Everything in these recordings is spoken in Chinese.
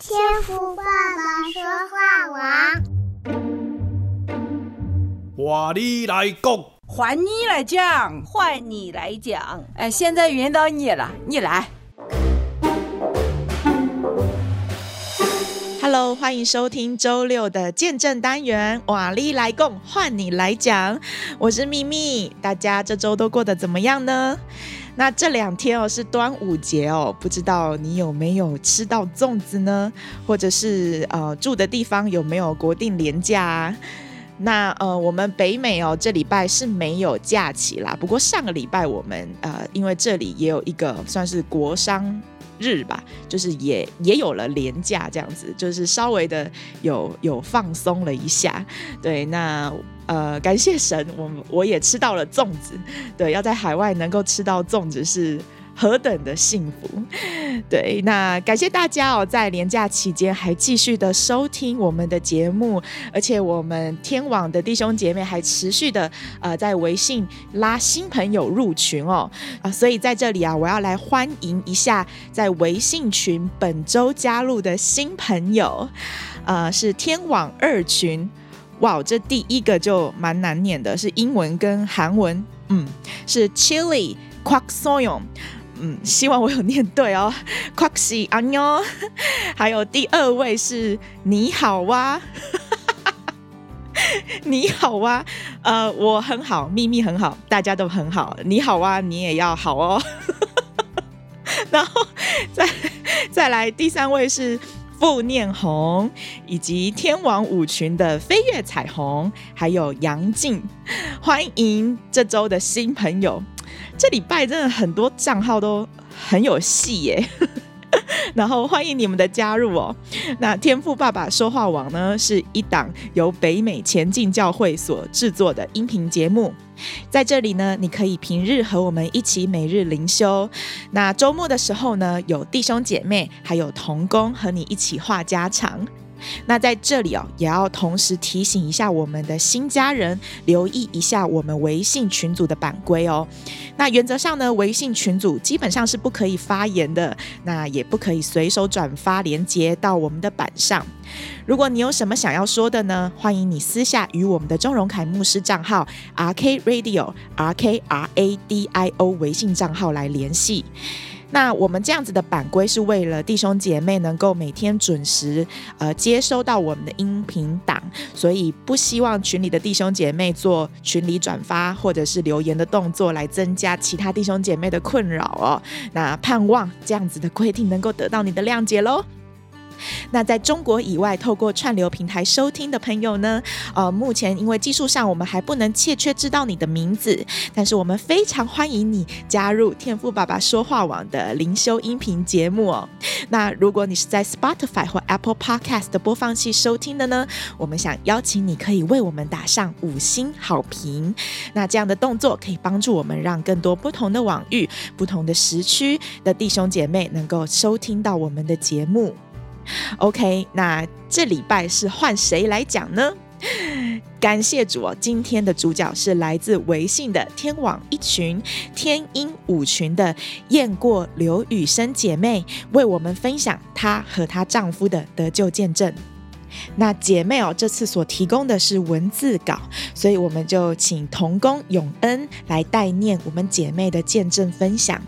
天赋爸爸说话王，哇，你来讲，换你来讲，换你来讲。哎，现在轮到你了，你来。Hello，欢迎收听周六的见证单元。哇，你来共，换你来讲。我是咪咪，大家这周都过得怎么样呢？那这两天哦是端午节哦，不知道你有没有吃到粽子呢？或者是呃住的地方有没有国定年假啊？那呃我们北美哦这礼拜是没有假期啦，不过上个礼拜我们呃因为这里也有一个算是国商日吧，就是也也有了年假这样子，就是稍微的有有放松了一下。对，那。呃，感谢神，我我也吃到了粽子。对，要在海外能够吃到粽子是何等的幸福。对，那感谢大家哦，在连假期间还继续的收听我们的节目，而且我们天网的弟兄姐妹还持续的呃在微信拉新朋友入群哦啊、所以在这里啊，我要来欢迎一下在微信群本周加入的新朋友，呃，是天网二群。哇，这第一个就蛮难念的，是英文跟韩文，嗯，是 Chili Kwak Soyong，嗯，希望我有念对哦，Kwaksi Anyo，还有第二位是你好哇，你好哇，呃，我很好，秘密很好，大家都很好，你好哇，你也要好哦，然后再再来第三位是。傅念红，以及天王舞群的飞跃彩虹，还有杨静，欢迎这周的新朋友。这礼拜真的很多账号都很有戏耶。然后欢迎你们的加入哦。那天赋爸爸说话网呢，是一档由北美前进教会所制作的音频节目。在这里呢，你可以平日和我们一起每日灵修。那周末的时候呢，有弟兄姐妹还有童工和你一起话家常。那在这里哦，也要同时提醒一下我们的新家人，留意一下我们微信群组的版规哦。那原则上呢，微信群组基本上是不可以发言的，那也不可以随手转发连接到我们的版上。如果你有什么想要说的呢，欢迎你私下与我们的钟荣凯牧师账号 R K Radio R K R A D I O 微信账号来联系。那我们这样子的版规是为了弟兄姐妹能够每天准时呃接收到我们的音频档，所以不希望群里的弟兄姐妹做群里转发或者是留言的动作来增加其他弟兄姐妹的困扰哦。那盼望这样子的规定能够得到你的谅解喽。那在中国以外，透过串流平台收听的朋友呢，呃，目前因为技术上我们还不能确切知道你的名字，但是我们非常欢迎你加入天赋爸爸说话网的灵修音频节目哦。那如果你是在 Spotify 或 Apple Podcast 的播放器收听的呢，我们想邀请你可以为我们打上五星好评。那这样的动作可以帮助我们让更多不同的网域、不同的时区的弟兄姐妹能够收听到我们的节目。OK，那这礼拜是换谁来讲呢？感谢主哦，今天的主角是来自微信的天网一群天音五群的燕过刘雨生姐妹，为我们分享她和她丈夫的得救见证。那姐妹哦，这次所提供的是文字稿，所以我们就请同工永恩来代念我们姐妹的见证分享。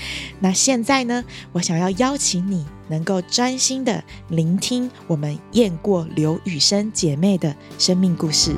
那现在呢，我想要邀请你能够专心的聆听我们雁过刘雨生姐妹的生命故事。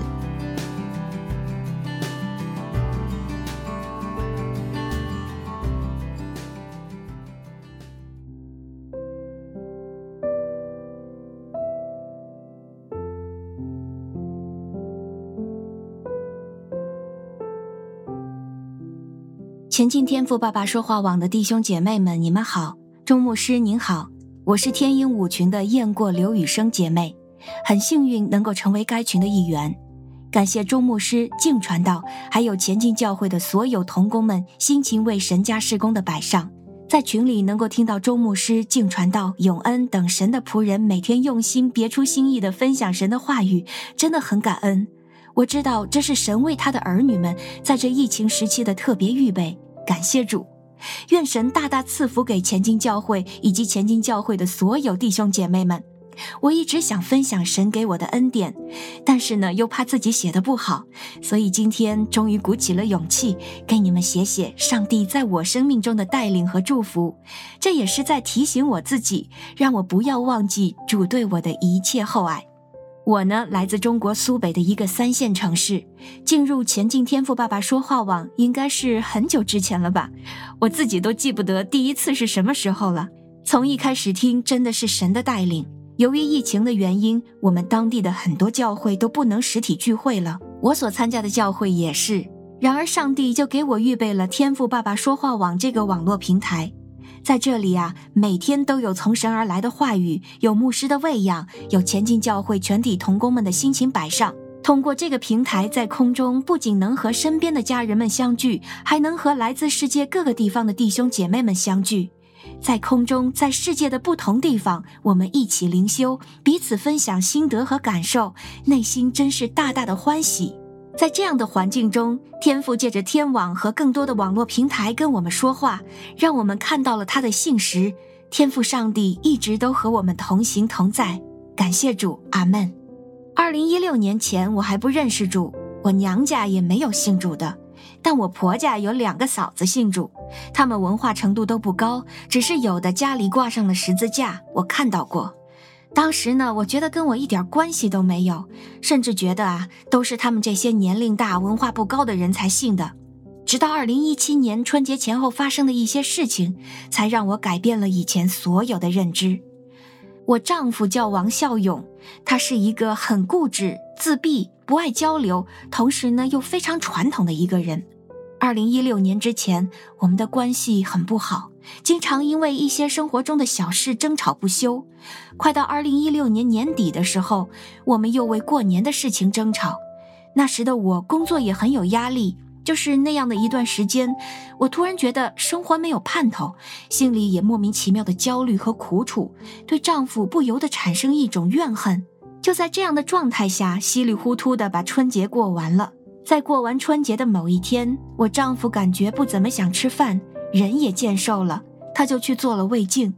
前进天赋爸爸说话网的弟兄姐妹们，你们好，钟牧师您好，我是天音五群的雁过刘雨生姐妹，很幸运能够成为该群的一员，感谢钟牧师、静传道，还有前进教会的所有同工们辛勤为神家事工的摆上，在群里能够听到钟牧师、静传道、永恩等神的仆人每天用心别出心意的分享神的话语，真的很感恩。我知道这是神为他的儿女们在这疫情时期的特别预备。感谢主，愿神大大赐福给前进教会以及前进教会的所有弟兄姐妹们。我一直想分享神给我的恩典，但是呢，又怕自己写得不好，所以今天终于鼓起了勇气，给你们写写上帝在我生命中的带领和祝福。这也是在提醒我自己，让我不要忘记主对我的一切厚爱。我呢，来自中国苏北的一个三线城市，进入前进天赋爸爸说话网，应该是很久之前了吧？我自己都记不得第一次是什么时候了。从一开始听，真的是神的带领。由于疫情的原因，我们当地的很多教会都不能实体聚会了，我所参加的教会也是。然而，上帝就给我预备了天赋爸爸说话网这个网络平台，在这里啊，每天都有从神而来的话语，有牧师的喂养，有前进教会全体同工们的辛勤摆上。通过这个平台，在空中不仅能和身边的家人们相聚，还能和来自世界各个地方的弟兄姐妹们相聚。在空中，在世界的不同地方，我们一起灵修，彼此分享心得和感受，内心真是大大的欢喜。在这样的环境中，天父借着天网和更多的网络平台跟我们说话，让我们看到了他的信实。天父上帝一直都和我们同行同在，感谢主，阿门。二零一六年前，我还不认识主，我娘家也没有信主的。但我婆家有两个嫂子信主，他们文化程度都不高，只是有的家里挂上了十字架，我看到过。当时呢，我觉得跟我一点关系都没有，甚至觉得啊，都是他们这些年龄大、文化不高的人才信的。直到二零一七年春节前后发生的一些事情，才让我改变了以前所有的认知。我丈夫叫王孝勇，他是一个很固执、自闭、不爱交流，同时呢又非常传统的一个人。二零一六年之前，我们的关系很不好，经常因为一些生活中的小事争吵不休。快到二零一六年年底的时候，我们又为过年的事情争吵。那时的我工作也很有压力。就是那样的一段时间，我突然觉得生活没有盼头，心里也莫名其妙的焦虑和苦楚，对丈夫不由得产生一种怨恨。就在这样的状态下，稀里糊涂的把春节过完了。在过完春节的某一天，我丈夫感觉不怎么想吃饭，人也见瘦了，他就去做了胃镜。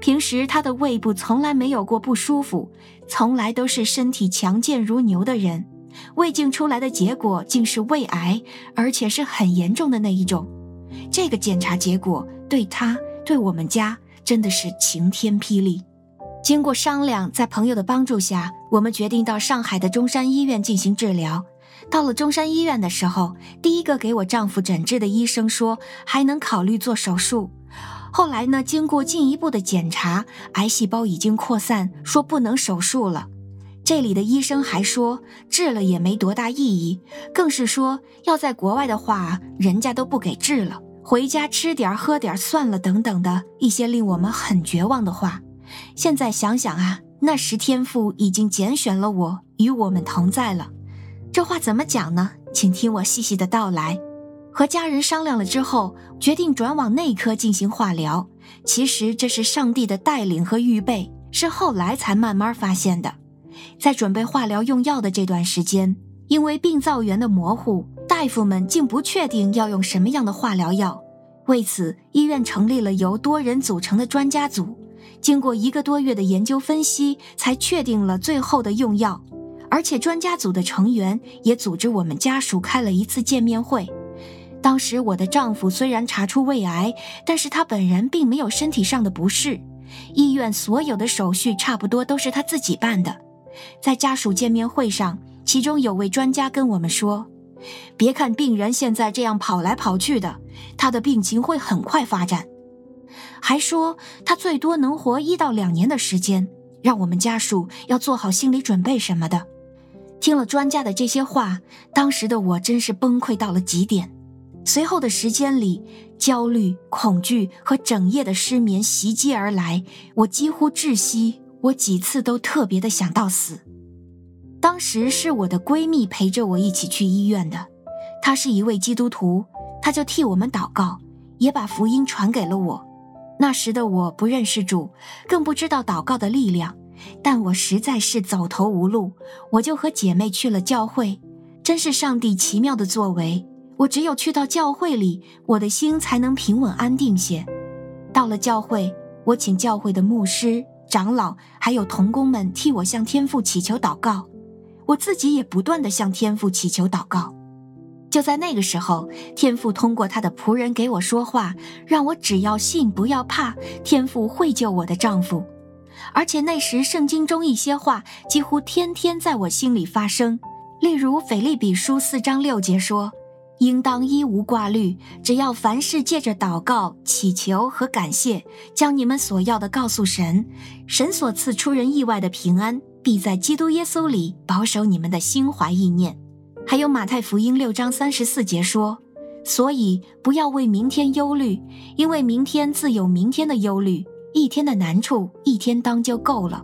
平时他的胃部从来没有过不舒服，从来都是身体强健如牛的人。胃镜出来的结果竟是胃癌，而且是很严重的那一种。这个检查结果对他、对我们家真的是晴天霹雳。经过商量，在朋友的帮助下，我们决定到上海的中山医院进行治疗。到了中山医院的时候，第一个给我丈夫诊治的医生说还能考虑做手术。后来呢，经过进一步的检查，癌细胞已经扩散，说不能手术了。这里的医生还说，治了也没多大意义，更是说要在国外的话，人家都不给治了，回家吃点喝点算了，等等的一些令我们很绝望的话。现在想想啊，那时天父已经拣选了我，与我们同在了。这话怎么讲呢？请听我细细的道来。和家人商量了之后，决定转往内科进行化疗。其实这是上帝的带领和预备，是后来才慢慢发现的。在准备化疗用药的这段时间，因为病灶源的模糊，大夫们竟不确定要用什么样的化疗药。为此，医院成立了由多人组成的专家组，经过一个多月的研究分析，才确定了最后的用药。而且，专家组的成员也组织我们家属开了一次见面会。当时，我的丈夫虽然查出胃癌，但是他本人并没有身体上的不适，医院所有的手续差不多都是他自己办的。在家属见面会上，其中有位专家跟我们说：“别看病人现在这样跑来跑去的，他的病情会很快发展。”还说他最多能活一到两年的时间，让我们家属要做好心理准备什么的。听了专家的这些话，当时的我真是崩溃到了极点。随后的时间里，焦虑、恐惧和整夜的失眠袭击而来，我几乎窒息。我几次都特别的想到死。当时是我的闺蜜陪着我一起去医院的，她是一位基督徒，她就替我们祷告，也把福音传给了我。那时的我不认识主，更不知道祷告的力量，但我实在是走投无路，我就和姐妹去了教会。真是上帝奇妙的作为，我只有去到教会里，我的心才能平稳安定些。到了教会，我请教会的牧师、长老还有童工们替我向天父祈求祷告，我自己也不断地向天父祈求祷告。就在那个时候，天父通过他的仆人给我说话，让我只要信，不要怕，天父会救我的丈夫。而且那时圣经中一些话几乎天天在我心里发生，例如腓立比书四章六节说：“应当一无挂虑，只要凡事借着祷告、祈求和感谢，将你们所要的告诉神，神所赐出人意外的平安，必在基督耶稣里保守你们的心怀意念。”还有马太福音六章三十四节说：“所以不要为明天忧虑，因为明天自有明天的忧虑，一天的难处一天当就够了。”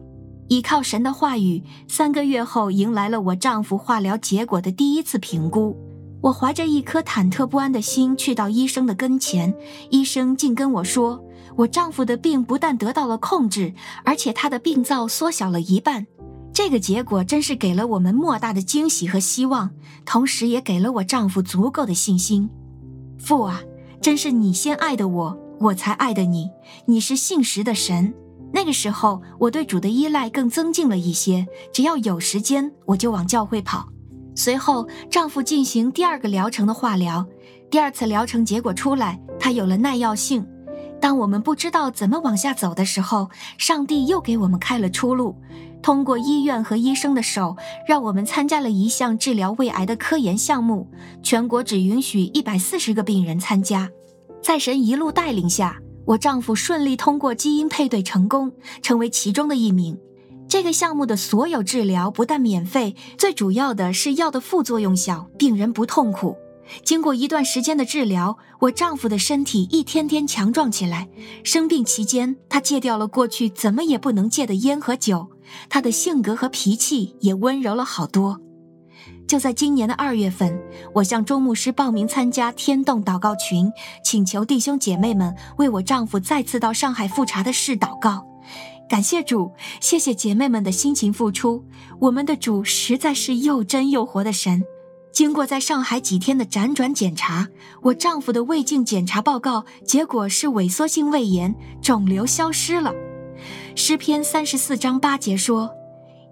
依靠神的话语，三个月后迎来了我丈夫化疗结果的第一次评估。我怀着一颗忐忑不安的心去到医生的跟前，医生竟跟我说：“我丈夫的病不但得到了控制，而且他的病灶缩小了一半。”这个结果真是给了我们莫大的惊喜和希望，同时也给了我丈夫足够的信心。父啊，真是你先爱的我，我才爱的你。你是信实的神。那个时候，我对主的依赖更增进了一些。只要有时间，我就往教会跑。随后，丈夫进行第二个疗程的化疗。第二次疗程结果出来，他有了耐药性。当我们不知道怎么往下走的时候，上帝又给我们开了出路。通过医院和医生的手，让我们参加了一项治疗胃癌的科研项目。全国只允许一百四十个病人参加。在神一路带领下，我丈夫顺利通过基因配对成功，成为其中的一名。这个项目的所有治疗不但免费，最主要的是药的副作用小，病人不痛苦。经过一段时间的治疗，我丈夫的身体一天天强壮起来。生病期间，他戒掉了过去怎么也不能戒的烟和酒，他的性格和脾气也温柔了好多。就在今年的二月份，我向钟牧师报名参加天动祷告群，请求弟兄姐妹们为我丈夫再次到上海复查的事祷告。感谢主，谢谢姐妹们的辛勤付出。我们的主实在是又真又活的神。经过在上海几天的辗转检查，我丈夫的胃镜检查报告结果是萎缩性胃炎，肿瘤消失了。诗篇三十四章八节说：“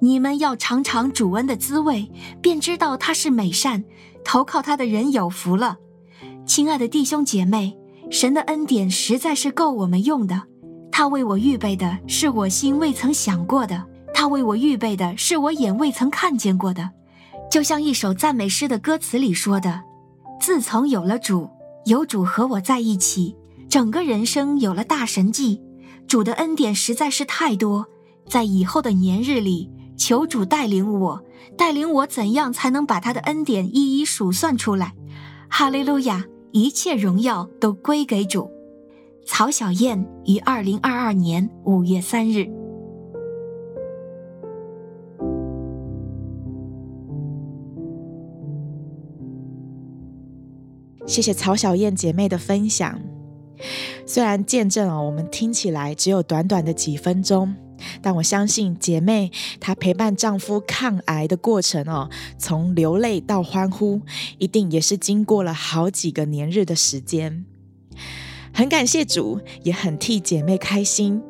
你们要尝尝主恩的滋味，便知道他是美善，投靠他的人有福了。”亲爱的弟兄姐妹，神的恩典实在是够我们用的。他为我预备的是我心未曾想过的，他为我预备的是我眼未曾看见过的。就像一首赞美诗的歌词里说的：“自从有了主，有主和我在一起，整个人生有了大神迹。主的恩典实在是太多，在以后的年日里，求主带领我，带领我怎样才能把他的恩典一一数算出来？哈利路亚！一切荣耀都归给主。”曹小燕于二零二二年五月三日。谢谢曹小燕姐妹的分享。虽然见证啊，我们听起来只有短短的几分钟，但我相信姐妹她陪伴丈夫抗癌的过程哦，从流泪到欢呼，一定也是经过了好几个年日的时间。很感谢主，也很替姐妹开心。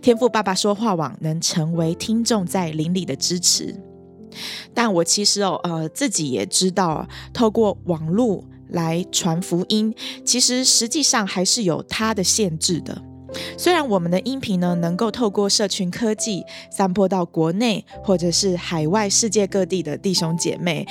天赋爸爸说话网能成为听众在灵里的支持，但我其实哦，呃，自己也知道，透过网络。来传福音，其实实际上还是有它的限制的。虽然我们的音频呢，能够透过社群科技散播到国内或者是海外世界各地的弟兄姐妹。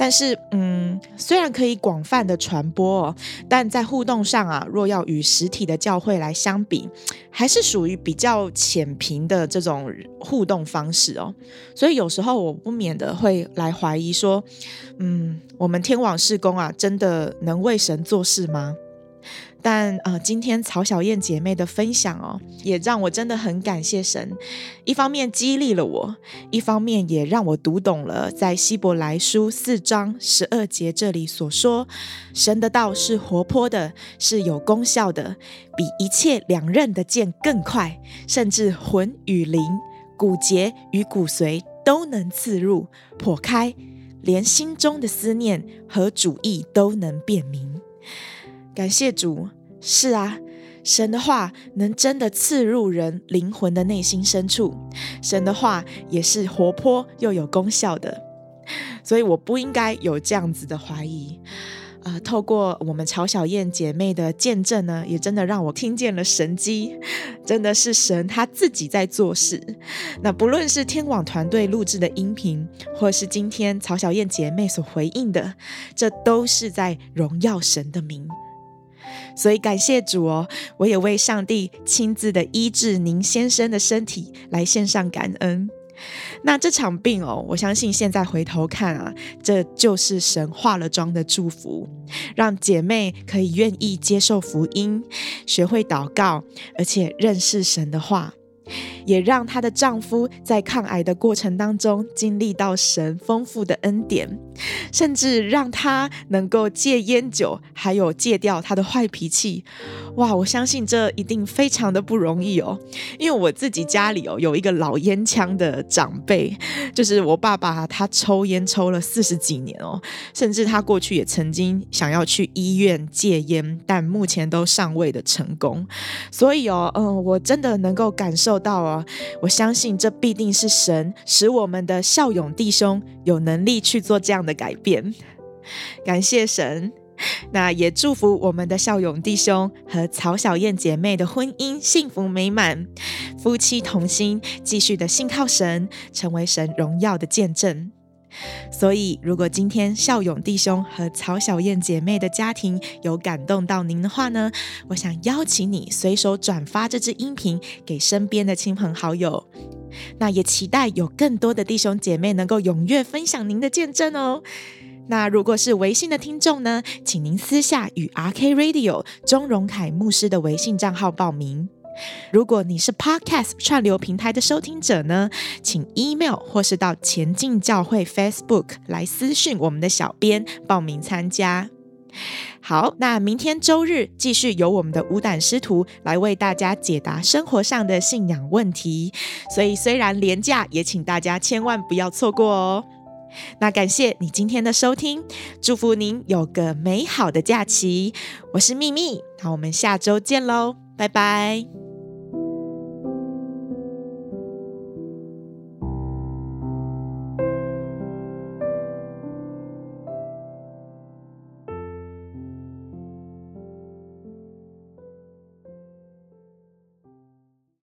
但是，嗯，虽然可以广泛的传播哦，但在互动上啊，若要与实体的教会来相比，还是属于比较浅平的这种互动方式哦。所以有时候我不免的会来怀疑说，嗯，我们天网事工啊，真的能为神做事吗？但呃，今天曹小燕姐妹的分享哦，也让我真的很感谢神。一方面激励了我，一方面也让我读懂了在希伯来书四章十二节这里所说：“神的道是活泼的，是有功效的，比一切两刃的剑更快，甚至魂与灵、骨节与骨髓都能刺入、剖开，连心中的思念和主意都能辨明。感谢主，是啊，神的话能真的刺入人灵魂的内心深处，神的话也是活泼又有功效的，所以我不应该有这样子的怀疑。呃，透过我们曹小燕姐妹的见证呢，也真的让我听见了神迹，真的是神他自己在做事。那不论是天网团队录制的音频，或是今天曹小燕姐妹所回应的，这都是在荣耀神的名。所以感谢主哦，我也为上帝亲自的医治您先生的身体来献上感恩。那这场病哦，我相信现在回头看啊，这就是神化了妆的祝福，让姐妹可以愿意接受福音，学会祷告，而且认识神的话。也让她的丈夫在抗癌的过程当中经历到神丰富的恩典，甚至让他能够戒烟酒，还有戒掉他的坏脾气。哇，我相信这一定非常的不容易哦。因为我自己家里哦有一个老烟枪的长辈，就是我爸爸，他抽烟抽了四十几年哦，甚至他过去也曾经想要去医院戒烟，但目前都尚未的成功。所以哦，嗯，我真的能够感受到哦。我相信这必定是神使我们的孝勇弟兄有能力去做这样的改变。感谢神，那也祝福我们的孝勇弟兄和曹小燕姐妹的婚姻幸福美满，夫妻同心，继续的信靠神，成为神荣耀的见证。所以，如果今天孝勇弟兄和曹小燕姐妹的家庭有感动到您的话呢，我想邀请你随手转发这支音频给身边的亲朋好友。那也期待有更多的弟兄姐妹能够踊跃分享您的见证哦。那如果是微信的听众呢，请您私下与 RK Radio 钟荣凯牧师的微信账号报名。如果你是 Podcast 串流平台的收听者呢，请 email 或是到前进教会 Facebook 来私讯我们的小编报名参加。好，那明天周日继续由我们的无胆师徒来为大家解答生活上的信仰问题。所以虽然廉价，也请大家千万不要错过哦。那感谢你今天的收听，祝福您有个美好的假期。我是秘密，那我们下周见喽，拜拜。